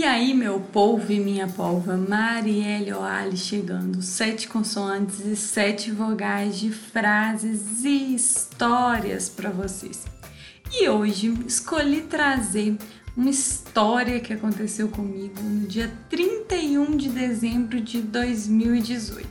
E aí, meu polvo e minha polva, Marielle Oali chegando, sete consoantes e sete vogais de frases e histórias para vocês. E hoje escolhi trazer uma história que aconteceu comigo no dia 31 de dezembro de 2018.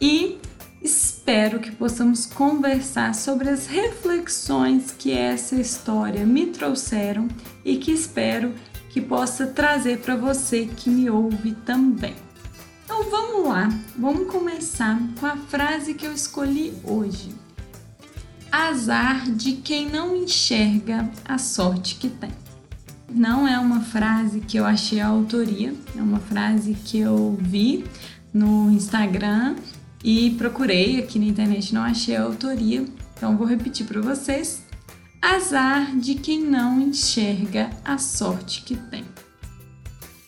E espero que possamos conversar sobre as reflexões que essa história me trouxeram e que espero que possa trazer para você que me ouve também. Então vamos lá, vamos começar com a frase que eu escolhi hoje. Azar de quem não enxerga a sorte que tem. Não é uma frase que eu achei a autoria, é uma frase que eu vi no Instagram e procurei aqui na internet, não achei a autoria. Então vou repetir para vocês Azar de quem não enxerga a sorte que tem.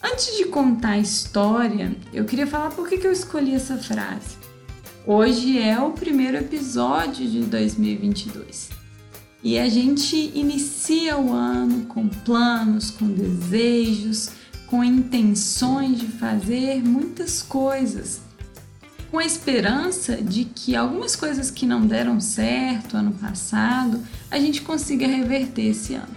Antes de contar a história, eu queria falar por que eu escolhi essa frase. Hoje é o primeiro episódio de 2022 e a gente inicia o ano com planos, com desejos, com intenções de fazer muitas coisas com a esperança de que algumas coisas que não deram certo ano passado, a gente consiga reverter esse ano.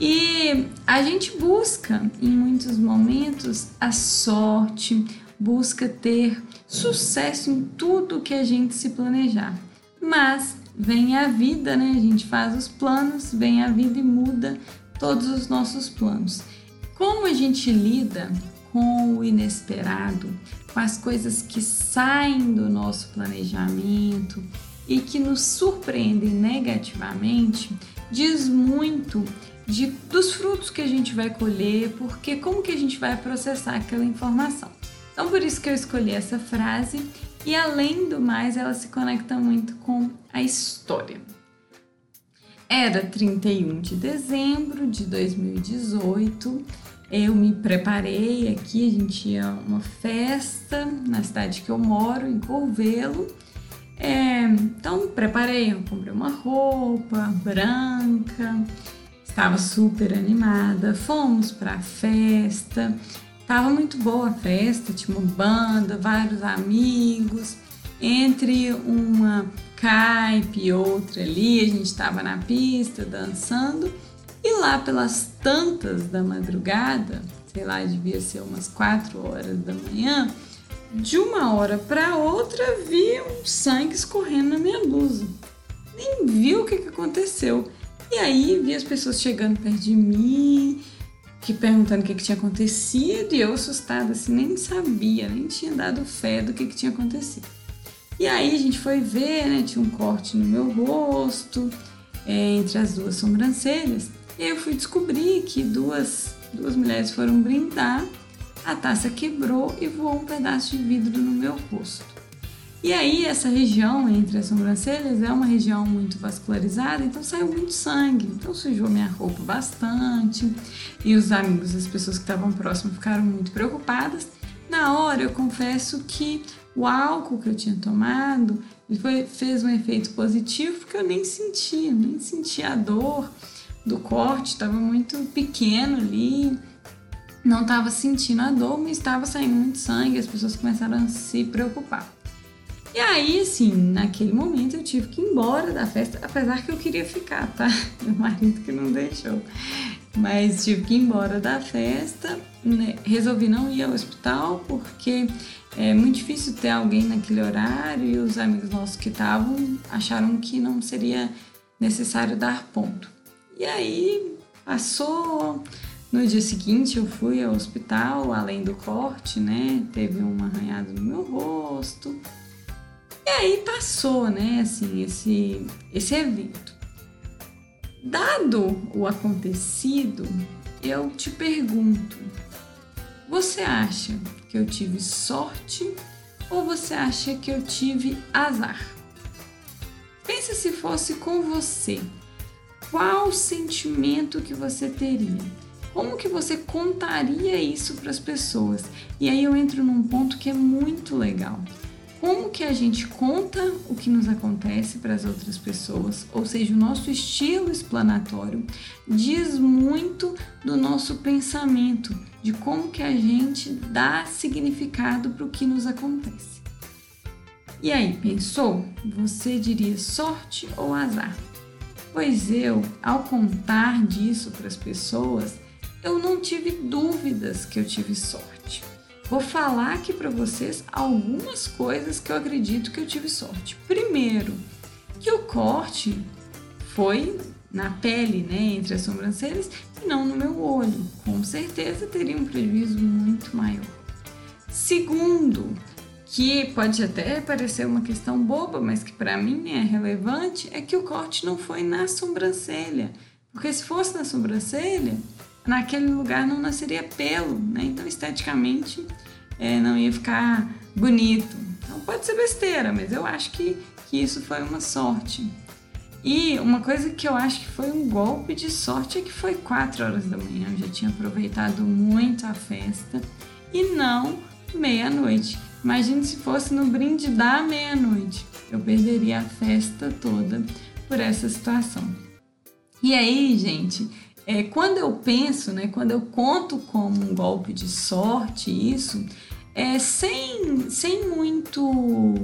E a gente busca, em muitos momentos, a sorte, busca ter sucesso em tudo que a gente se planejar. Mas vem a vida, né? A gente faz os planos, vem a vida e muda todos os nossos planos. Como a gente lida com o inesperado, com as coisas que saem do nosso planejamento e que nos surpreendem negativamente, diz muito de, dos frutos que a gente vai colher, porque como que a gente vai processar aquela informação. Então por isso que eu escolhi essa frase e além do mais ela se conecta muito com a história. Era 31 de dezembro de 2018 eu me preparei aqui, a gente ia uma festa na cidade que eu moro, em Corvelo. É, então preparei, eu comprei uma roupa branca, estava super animada, fomos para a festa, estava muito boa a festa, tinha uma banda, vários amigos, entre uma caipe e outra ali, a gente estava na pista dançando e lá pelas tantas da madrugada, sei lá, devia ser umas 4 horas da manhã, de uma hora para outra vi um sangue escorrendo na minha blusa. Nem vi o que, que aconteceu. E aí vi as pessoas chegando perto de mim, que perguntando o que, que tinha acontecido, e eu assustada, assim, nem sabia, nem tinha dado fé do que, que tinha acontecido. E aí a gente foi ver, né? Tinha um corte no meu rosto, é, entre as duas sobrancelhas. E eu fui descobrir que duas, duas mulheres foram brindar, a taça quebrou e voou um pedaço de vidro no meu rosto. E aí, essa região entre as sobrancelhas é uma região muito vascularizada, então saiu muito sangue. Então sujou minha roupa bastante. E os amigos, as pessoas que estavam próximas ficaram muito preocupadas. Na hora, eu confesso que o álcool que eu tinha tomado foi, fez um efeito positivo, porque eu nem sentia, nem sentia a dor do corte estava muito pequeno ali, não estava sentindo a dor, mas estava saindo muito sangue, as pessoas começaram a se preocupar. E aí, assim, naquele momento eu tive que ir embora da festa, apesar que eu queria ficar, tá? Meu marido que não deixou. Mas tive que ir embora da festa, né? resolvi não ir ao hospital porque é muito difícil ter alguém naquele horário e os amigos nossos que estavam acharam que não seria necessário dar ponto. E aí passou. No dia seguinte eu fui ao hospital, além do corte, né? Teve um arranhado no meu rosto. E aí passou, né, assim, esse, esse evento. Dado o acontecido, eu te pergunto: você acha que eu tive sorte ou você acha que eu tive azar? Pensa se fosse com você qual sentimento que você teria? Como que você contaria isso para as pessoas? E aí eu entro num ponto que é muito legal. como que a gente conta o que nos acontece para as outras pessoas, ou seja, o nosso estilo explanatório diz muito do nosso pensamento, de como que a gente dá significado para o que nos acontece. E aí, pensou? Você diria sorte ou azar? Pois eu, ao contar disso para as pessoas, eu não tive dúvidas que eu tive sorte. Vou falar aqui para vocês algumas coisas que eu acredito que eu tive sorte. Primeiro, que o corte foi na pele, né, entre as sobrancelhas e não no meu olho. Com certeza teria um prejuízo muito maior. Segundo, que pode até parecer uma questão boba, mas que para mim é relevante, é que o corte não foi na sobrancelha. Porque se fosse na sobrancelha, naquele lugar não nasceria pelo, né? Então esteticamente é, não ia ficar bonito. Então pode ser besteira, mas eu acho que, que isso foi uma sorte. E uma coisa que eu acho que foi um golpe de sorte é que foi 4 horas da manhã. Eu já tinha aproveitado muito a festa e não meia-noite. Imagine se fosse no brinde da meia-noite. Eu perderia a festa toda por essa situação. E aí, gente, é, quando eu penso, né, quando eu conto como um golpe de sorte isso, é sem, sem muito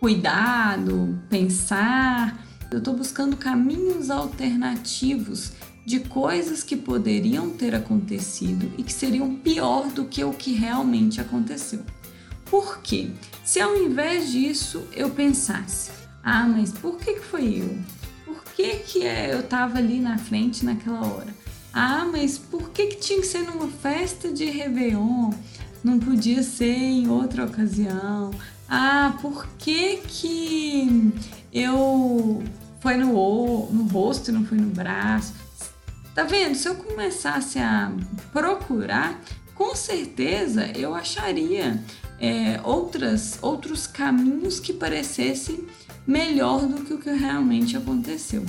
cuidado, pensar, eu estou buscando caminhos alternativos de coisas que poderiam ter acontecido e que seriam pior do que o que realmente aconteceu. Por quê? Se ao invés disso eu pensasse, ah, mas por que, que foi eu? Por que, que é, eu estava ali na frente naquela hora? Ah, mas por que, que tinha que ser numa festa de Réveillon? Não podia ser em outra ocasião? Ah, por que, que eu foi no, no rosto não foi no braço? Tá vendo? Se eu começasse a procurar, com certeza eu acharia é, outras, outros caminhos que parecessem melhor do que o que realmente aconteceu.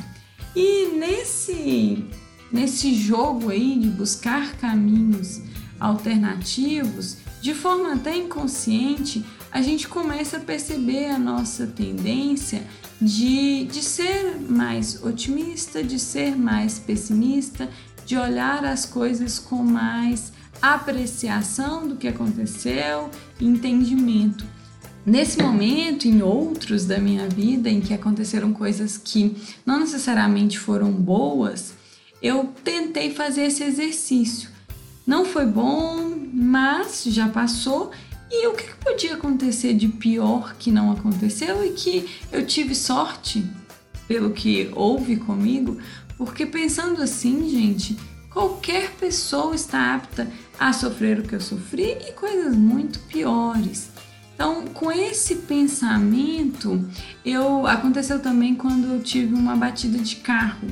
E nesse, nesse jogo aí de buscar caminhos alternativos, de forma até inconsciente, a gente começa a perceber a nossa tendência de, de ser mais otimista, de ser mais pessimista, de olhar as coisas com mais apreciação do que aconteceu, entendimento. Nesse momento, em outros da minha vida em que aconteceram coisas que não necessariamente foram boas, eu tentei fazer esse exercício. Não foi bom, mas já passou. E o que podia acontecer de pior que não aconteceu e que eu tive sorte pelo que houve comigo? Porque pensando assim, gente, qualquer pessoa está apta a sofrer o que eu sofri e coisas muito piores. Então, com esse pensamento, eu aconteceu também quando eu tive uma batida de carro.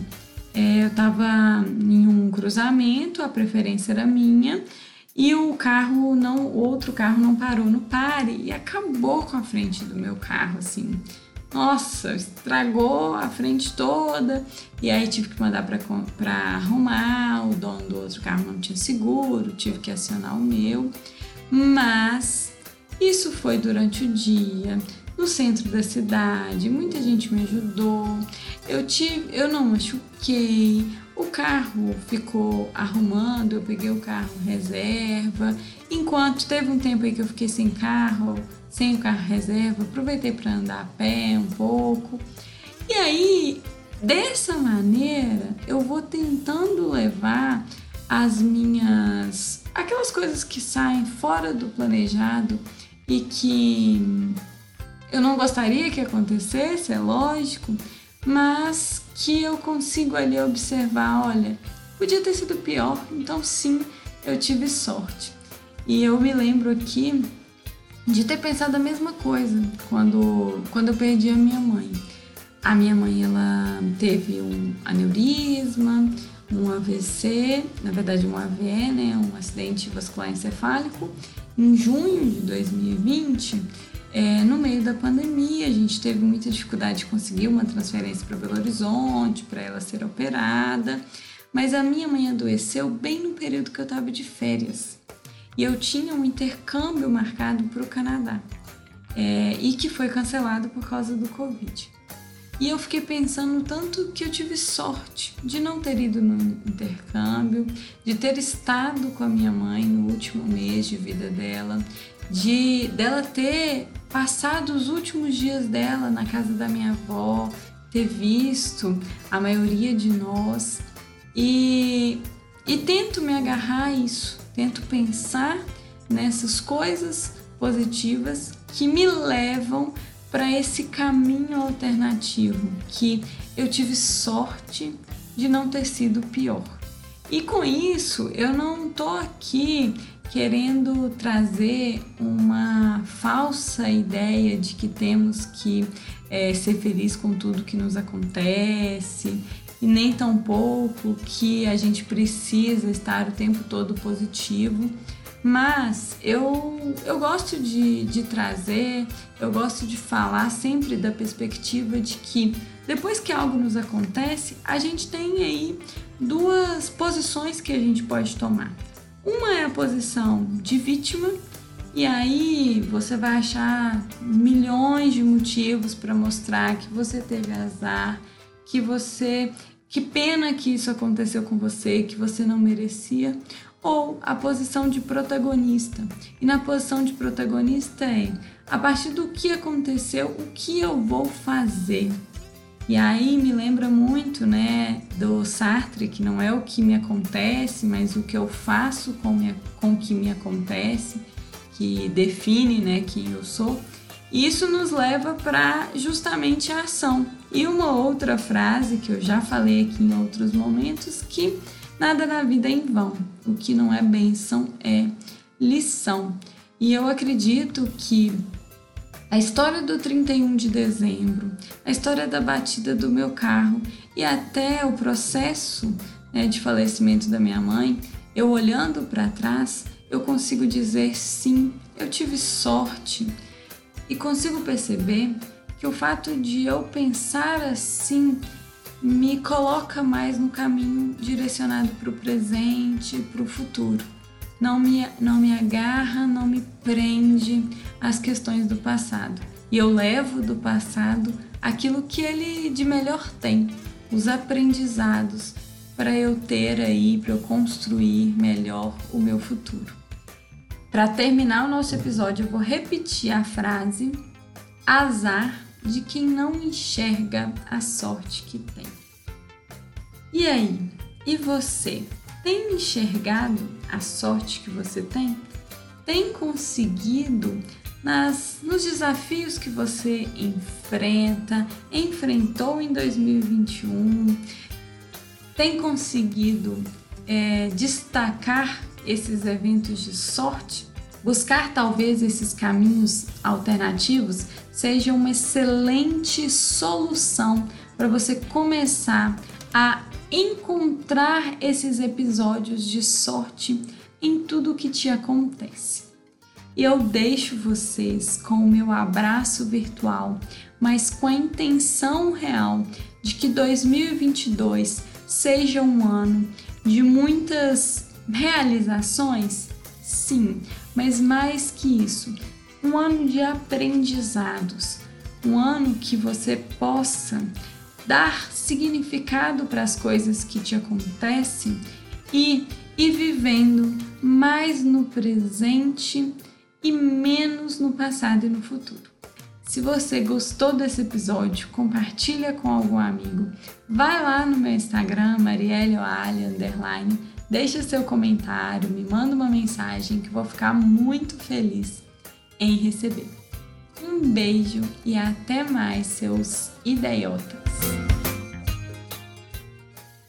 É, eu estava em um cruzamento, a preferência era minha, e o carro não, outro carro não parou no pare e acabou com a frente do meu carro, assim. Nossa, estragou a frente toda e aí tive que mandar para arrumar. O dono do outro carro não tinha seguro, tive que acionar o meu. Mas isso foi durante o dia, no centro da cidade, muita gente me ajudou. Eu tive, eu não machuquei. O carro ficou arrumando, eu peguei o carro reserva. Enquanto teve um tempo aí que eu fiquei sem carro, sem o carro reserva, aproveitei para andar a pé um pouco. E aí, dessa maneira, eu vou tentando levar as minhas aquelas coisas que saem fora do planejado e que eu não gostaria que acontecesse, é lógico, mas que eu consigo ali observar, olha, podia ter sido pior, então sim, eu tive sorte. E eu me lembro aqui de ter pensado a mesma coisa quando, quando eu perdi a minha mãe. A minha mãe ela teve um aneurisma, um AVC, na verdade um AVE, né, um acidente vascular encefálico, em junho de 2020. É, no meio da pandemia, a gente teve muita dificuldade de conseguir uma transferência para Belo Horizonte, para ela ser operada, mas a minha mãe adoeceu bem no período que eu estava de férias e eu tinha um intercâmbio marcado para o Canadá. é, e que foi cancelado por causa do Covid. E eu fiquei pensando tanto que eu tive sorte de não ter ido no intercâmbio, de ter estado com a minha mãe no último mês de vida dela, de dela ter passado os últimos dias dela na casa da minha avó, ter visto a maioria de nós e, e tento me agarrar a isso, tento pensar nessas coisas positivas que me levam para esse caminho alternativo que eu tive sorte de não ter sido pior. E com isso, eu não tô aqui querendo trazer uma falsa ideia de que temos que é, ser feliz com tudo que nos acontece e nem tampouco que a gente precisa estar o tempo todo positivo mas eu, eu gosto de, de trazer, eu gosto de falar sempre da perspectiva de que depois que algo nos acontece, a gente tem aí duas posições que a gente pode tomar. Uma é a posição de vítima, e aí você vai achar milhões de motivos para mostrar que você teve azar, que você que pena que isso aconteceu com você, que você não merecia ou a posição de protagonista. E na posição de protagonista é a partir do que aconteceu, o que eu vou fazer. E aí me lembra muito, né, do Sartre, que não é o que me acontece, mas o que eu faço com, minha, com o que me acontece, que define, né, quem eu sou. E isso nos leva para justamente a ação. E uma outra frase que eu já falei aqui em outros momentos que Nada na vida é em vão. O que não é bênção é lição. E eu acredito que a história do 31 de dezembro, a história da batida do meu carro e até o processo né, de falecimento da minha mãe, eu olhando para trás, eu consigo dizer sim, eu tive sorte e consigo perceber que o fato de eu pensar assim me coloca mais no caminho direcionado para o presente, para o futuro. Não me, não me agarra, não me prende às questões do passado. E eu levo do passado aquilo que ele de melhor tem, os aprendizados para eu ter aí, para eu construir melhor o meu futuro. Para terminar o nosso episódio, eu vou repetir a frase: azar de quem não enxerga a sorte que tem. E aí, e você? Tem enxergado a sorte que você tem? Tem conseguido nas, nos desafios que você enfrenta, enfrentou em 2021? Tem conseguido é, destacar esses eventos de sorte? Buscar talvez esses caminhos alternativos seja uma excelente solução para você começar a encontrar esses episódios de sorte em tudo que te acontece. E eu deixo vocês com o meu abraço virtual, mas com a intenção real de que 2022 seja um ano de muitas realizações, sim, mas mais que isso, um ano de aprendizados, um ano que você possa dar significado para as coisas que te acontecem e ir vivendo mais no presente e menos no passado e no futuro. Se você gostou desse episódio, compartilha com algum amigo. Vai lá no meu Instagram, Marielle underline Deixa seu comentário, me manda uma mensagem que vou ficar muito feliz em receber. Um beijo e até mais, seus idiotas!